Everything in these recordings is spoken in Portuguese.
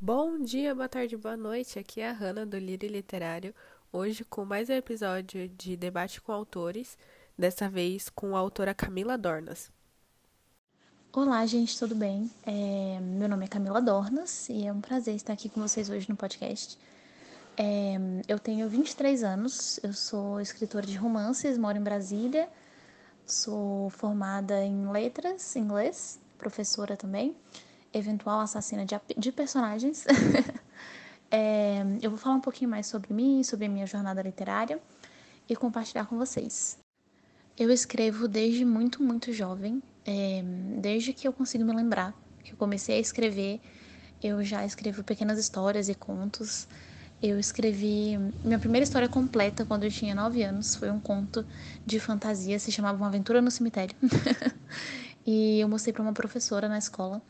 Bom dia, boa tarde, boa noite. Aqui é a Hanna do Lírio Literário, hoje com mais um episódio de debate com autores, dessa vez com a autora Camila Dornas. Olá, gente, tudo bem? É, meu nome é Camila Dornas e é um prazer estar aqui com vocês hoje no podcast. É, eu tenho 23 anos, eu sou escritora de romances, moro em Brasília, sou formada em letras, inglês, professora também eventual assassina de, de personagens. é, eu vou falar um pouquinho mais sobre mim, sobre a minha jornada literária e compartilhar com vocês. Eu escrevo desde muito, muito jovem, é, desde que eu consigo me lembrar, que eu comecei a escrever, eu já escrevo pequenas histórias e contos. Eu escrevi minha primeira história completa quando eu tinha 9 anos, foi um conto de fantasia, se chamava Uma Aventura no Cemitério. e eu mostrei para uma professora na escola.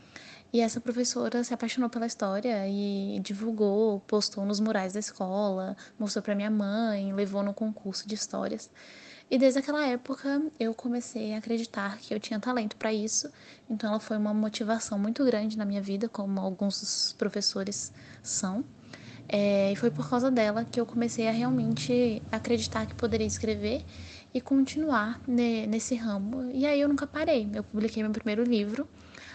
E essa professora se apaixonou pela história e divulgou, postou nos murais da escola, mostrou para minha mãe, levou no concurso de histórias. E desde aquela época eu comecei a acreditar que eu tinha talento para isso. Então ela foi uma motivação muito grande na minha vida, como alguns dos professores são. É, e foi por causa dela que eu comecei a realmente acreditar que poderia escrever e continuar ne, nesse ramo. E aí eu nunca parei. Eu publiquei meu primeiro livro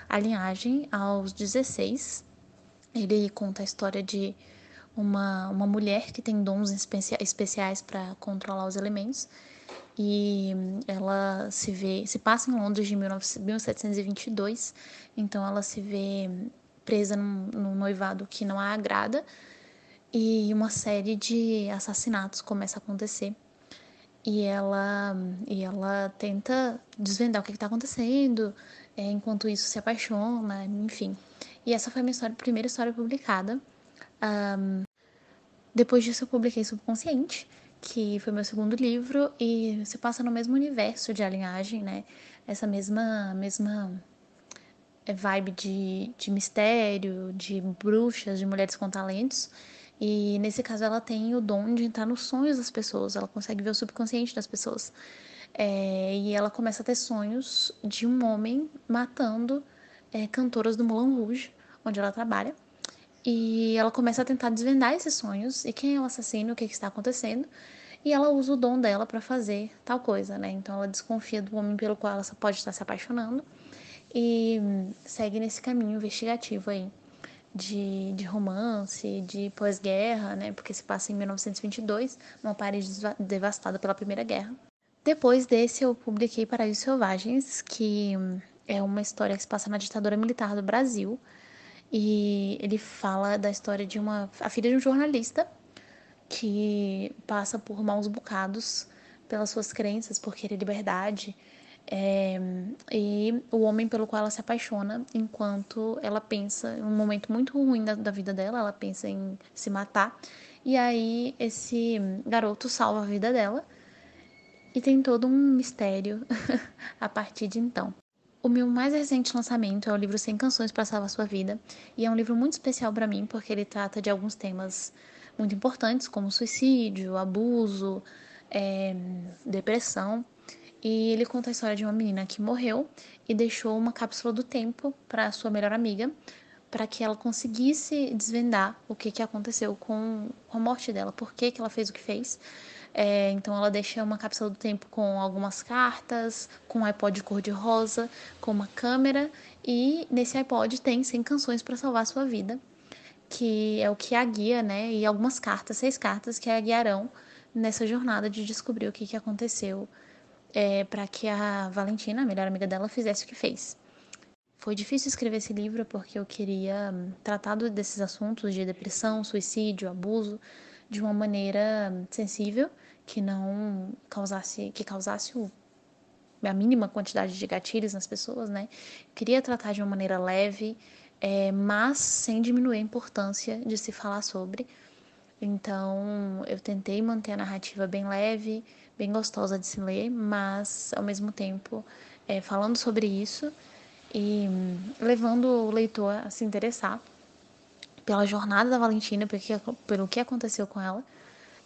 a linhagem aos 16. Ele conta a história de uma, uma mulher que tem dons especiais para controlar os elementos. E ela se vê se passa em Londres de 1722 então ela se vê presa num, num noivado que não a agrada. E uma série de assassinatos começa a acontecer. E ela e ela tenta desvendar o que está acontecendo é, enquanto isso se apaixona, enfim. E essa foi a minha história, primeira história publicada. Um, depois disso eu publiquei Subconsciente, que foi meu segundo livro e se passa no mesmo universo de alinhagem, né? Essa mesma mesma é, vibe de, de mistério, de bruxas, de mulheres com talentos. E nesse caso ela tem o dom de entrar nos sonhos das pessoas, ela consegue ver o subconsciente das pessoas. É, e ela começa a ter sonhos de um homem matando é, cantoras do Moulin Rouge, onde ela trabalha. E ela começa a tentar desvendar esses sonhos e quem é o assassino, o que, que está acontecendo. E ela usa o dom dela para fazer tal coisa, né? Então ela desconfia do homem pelo qual ela pode estar se apaixonando e segue nesse caminho investigativo aí de, de romance, de pós-guerra, né? Porque se passa em 1922, numa Paris devastada pela Primeira Guerra. Depois desse, eu publiquei Paraísos Selvagens, que é uma história que se passa na ditadura militar do Brasil. E ele fala da história de uma a filha de um jornalista que passa por maus bocados pelas suas crenças, por querer liberdade, é, e o homem pelo qual ela se apaixona, enquanto ela pensa, em um momento muito ruim da, da vida dela, ela pensa em se matar, e aí esse garoto salva a vida dela e tem todo um mistério a partir de então. O meu mais recente lançamento é o livro 100 Canções para Salvar Sua Vida, e é um livro muito especial para mim porque ele trata de alguns temas muito importantes, como suicídio, abuso, é, depressão. E ele conta a história de uma menina que morreu e deixou uma cápsula do tempo para sua melhor amiga, para que ela conseguisse desvendar o que, que aconteceu com a morte dela, por que, que ela fez o que fez. É, então ela deixa uma cápsula do tempo com algumas cartas, com um iPod cor-de-rosa, com uma câmera e nesse iPod tem 100 canções para salvar a sua vida, que é o que a guia, né? E algumas cartas, seis cartas que a guiarão nessa jornada de descobrir o que, que aconteceu é, para que a Valentina, a melhor amiga dela, fizesse o que fez. Foi difícil escrever esse livro porque eu queria hum, tratar desses assuntos de depressão, suicídio, abuso de uma maneira sensível que não causasse, que causasse o, a mínima quantidade de gatilhos nas pessoas, né? Queria tratar de uma maneira leve, é, mas sem diminuir a importância de se falar sobre. Então, eu tentei manter a narrativa bem leve, bem gostosa de se ler, mas ao mesmo tempo é, falando sobre isso e hum, levando o leitor a se interessar pela jornada da Valentina, pelo que aconteceu com ela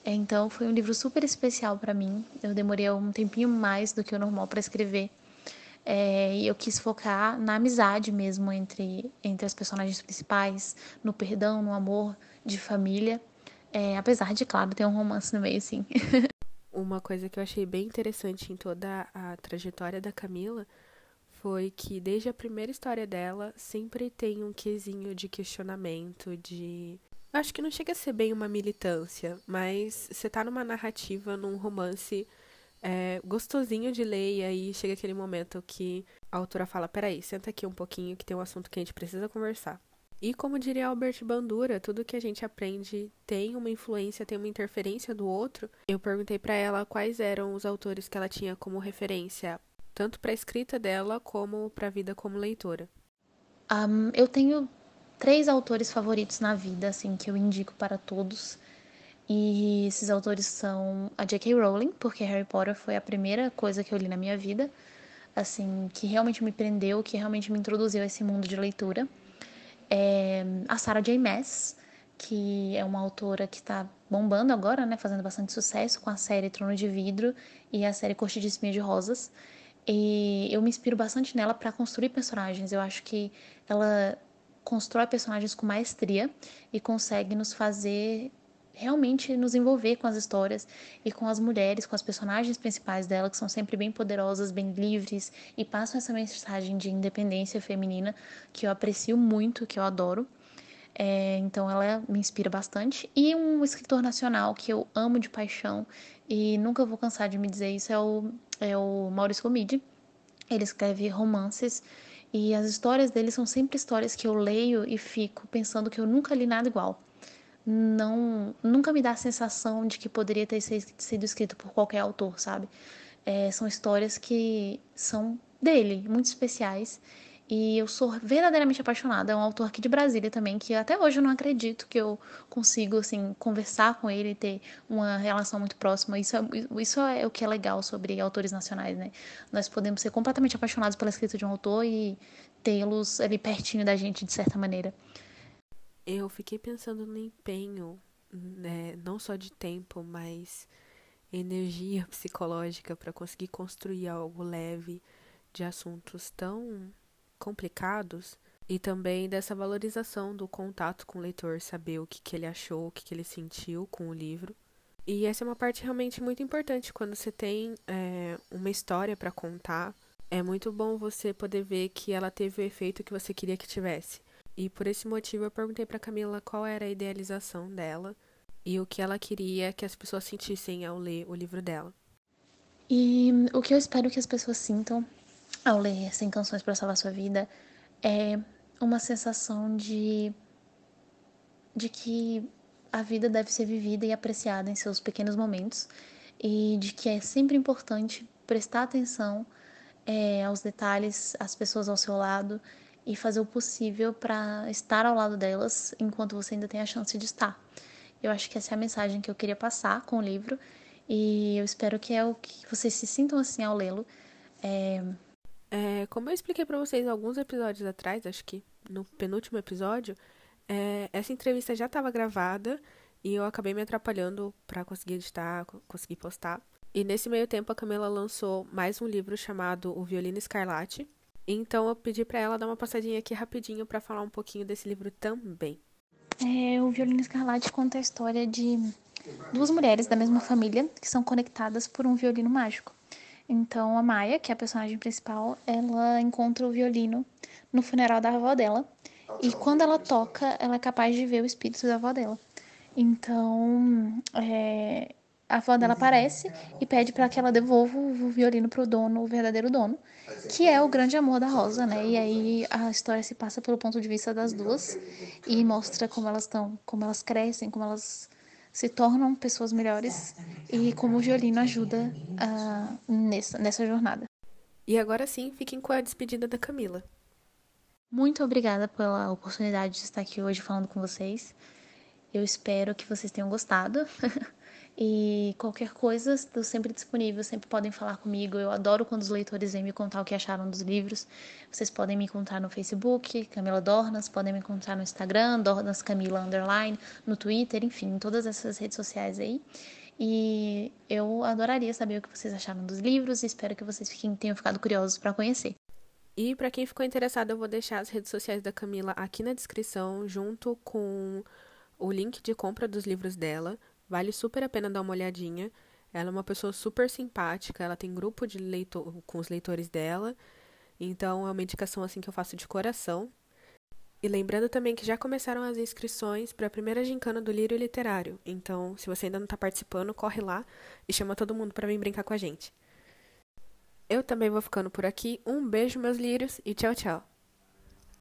então foi um livro super especial para mim. Eu demorei um tempinho mais do que o normal para escrever. É, e eu quis focar na amizade mesmo entre, entre as personagens principais, no perdão, no amor de família. É, apesar de, claro, ter um romance no meio, sim. Uma coisa que eu achei bem interessante em toda a trajetória da Camila foi que desde a primeira história dela sempre tem um quesinho de questionamento, de. Acho que não chega a ser bem uma militância, mas você tá numa narrativa, num romance é, gostosinho de ler, e aí chega aquele momento que a autora fala: peraí, senta aqui um pouquinho que tem um assunto que a gente precisa conversar. E como diria Albert Bandura, tudo que a gente aprende tem uma influência, tem uma interferência do outro. Eu perguntei para ela quais eram os autores que ela tinha como referência, tanto para a escrita dela como para a vida como leitora. Um, eu tenho três autores favoritos na vida, assim, que eu indico para todos. E esses autores são a J.K. Rowling, porque Harry Potter foi a primeira coisa que eu li na minha vida, assim, que realmente me prendeu, que realmente me introduziu a esse mundo de leitura. É a Sarah J. Maas, que é uma autora que está bombando agora, né, fazendo bastante sucesso com a série Trono de Vidro e a série Corte de Espinha de Rosas. E eu me inspiro bastante nela para construir personagens. Eu acho que ela constrói personagens com maestria e consegue nos fazer realmente nos envolver com as histórias e com as mulheres, com as personagens principais dela, que são sempre bem poderosas, bem livres e passam essa mensagem de independência feminina que eu aprecio muito, que eu adoro. É, então ela me inspira bastante. E um escritor nacional que eu amo de paixão e nunca vou cansar de me dizer isso é o, é o Maurício Comide. Ele escreve romances e as histórias dele são sempre histórias que eu leio e fico pensando que eu nunca li nada igual não nunca me dá a sensação de que poderia ter sido escrito por qualquer autor, sabe? É, são histórias que são dele, muito especiais. E eu sou verdadeiramente apaixonada. É um autor aqui de Brasília também, que até hoje eu não acredito que eu consigo, assim, conversar com ele e ter uma relação muito próxima. Isso é, isso é o que é legal sobre autores nacionais, né? Nós podemos ser completamente apaixonados pela escrita de um autor e tê-los ali pertinho da gente, de certa maneira eu fiquei pensando no empenho, né, não só de tempo, mas energia psicológica para conseguir construir algo leve de assuntos tão complicados e também dessa valorização do contato com o leitor, saber o que, que ele achou, o que, que ele sentiu com o livro. E essa é uma parte realmente muito importante quando você tem é, uma história para contar. É muito bom você poder ver que ela teve o efeito que você queria que tivesse. E por esse motivo eu perguntei para Camila qual era a idealização dela e o que ela queria que as pessoas sentissem ao ler o livro dela. E o que eu espero que as pessoas sintam ao ler 100 canções para salvar sua vida é uma sensação de de que a vida deve ser vivida e apreciada em seus pequenos momentos e de que é sempre importante prestar atenção é, aos detalhes, às pessoas ao seu lado e fazer o possível para estar ao lado delas enquanto você ainda tem a chance de estar. Eu acho que essa é a mensagem que eu queria passar com o livro e eu espero que é o que vocês se sintam assim ao lê-lo. É... É, como eu expliquei para vocês alguns episódios atrás, acho que no penúltimo episódio, é, essa entrevista já estava gravada e eu acabei me atrapalhando para conseguir editar, conseguir postar. E nesse meio tempo a Camila lançou mais um livro chamado O Violino Escarlate, então eu pedi para ela dar uma passadinha aqui rapidinho para falar um pouquinho desse livro também. É, o Violino Escarlate conta a história de duas mulheres da mesma família que são conectadas por um violino mágico. Então a Maia, que é a personagem principal, ela encontra o violino no funeral da avó dela e quando ela toca, ela é capaz de ver o espírito da avó dela. Então, é, a avó dela aparece e pede para que ela devolva o violino para o dono, o verdadeiro dono, que é o grande amor da Rosa, né? E aí a história se passa pelo ponto de vista das duas e mostra como elas estão, como elas crescem, como elas se tornam pessoas melhores e como o violino ajuda uh, nessa, nessa jornada. E agora sim, fiquem com a despedida da Camila. Muito obrigada pela oportunidade de estar aqui hoje falando com vocês. Eu espero que vocês tenham gostado. E qualquer coisa, estou sempre disponível, sempre podem falar comigo. Eu adoro quando os leitores vêm me contar o que acharam dos livros. Vocês podem me encontrar no Facebook, Camila Dornas, podem me encontrar no Instagram, Dornas Camila Underline, no Twitter, enfim, em todas essas redes sociais aí. E eu adoraria saber o que vocês acharam dos livros e espero que vocês fiquem, tenham ficado curiosos para conhecer. E para quem ficou interessado, eu vou deixar as redes sociais da Camila aqui na descrição, junto com o link de compra dos livros dela. Vale super a pena dar uma olhadinha. Ela é uma pessoa super simpática, ela tem grupo de leitor com os leitores dela. Então é uma indicação assim que eu faço de coração. E lembrando também que já começaram as inscrições para a primeira gincana do Lírio Literário. Então, se você ainda não está participando, corre lá e chama todo mundo para vir brincar com a gente. Eu também vou ficando por aqui. Um beijo, meus lírios, e tchau, tchau.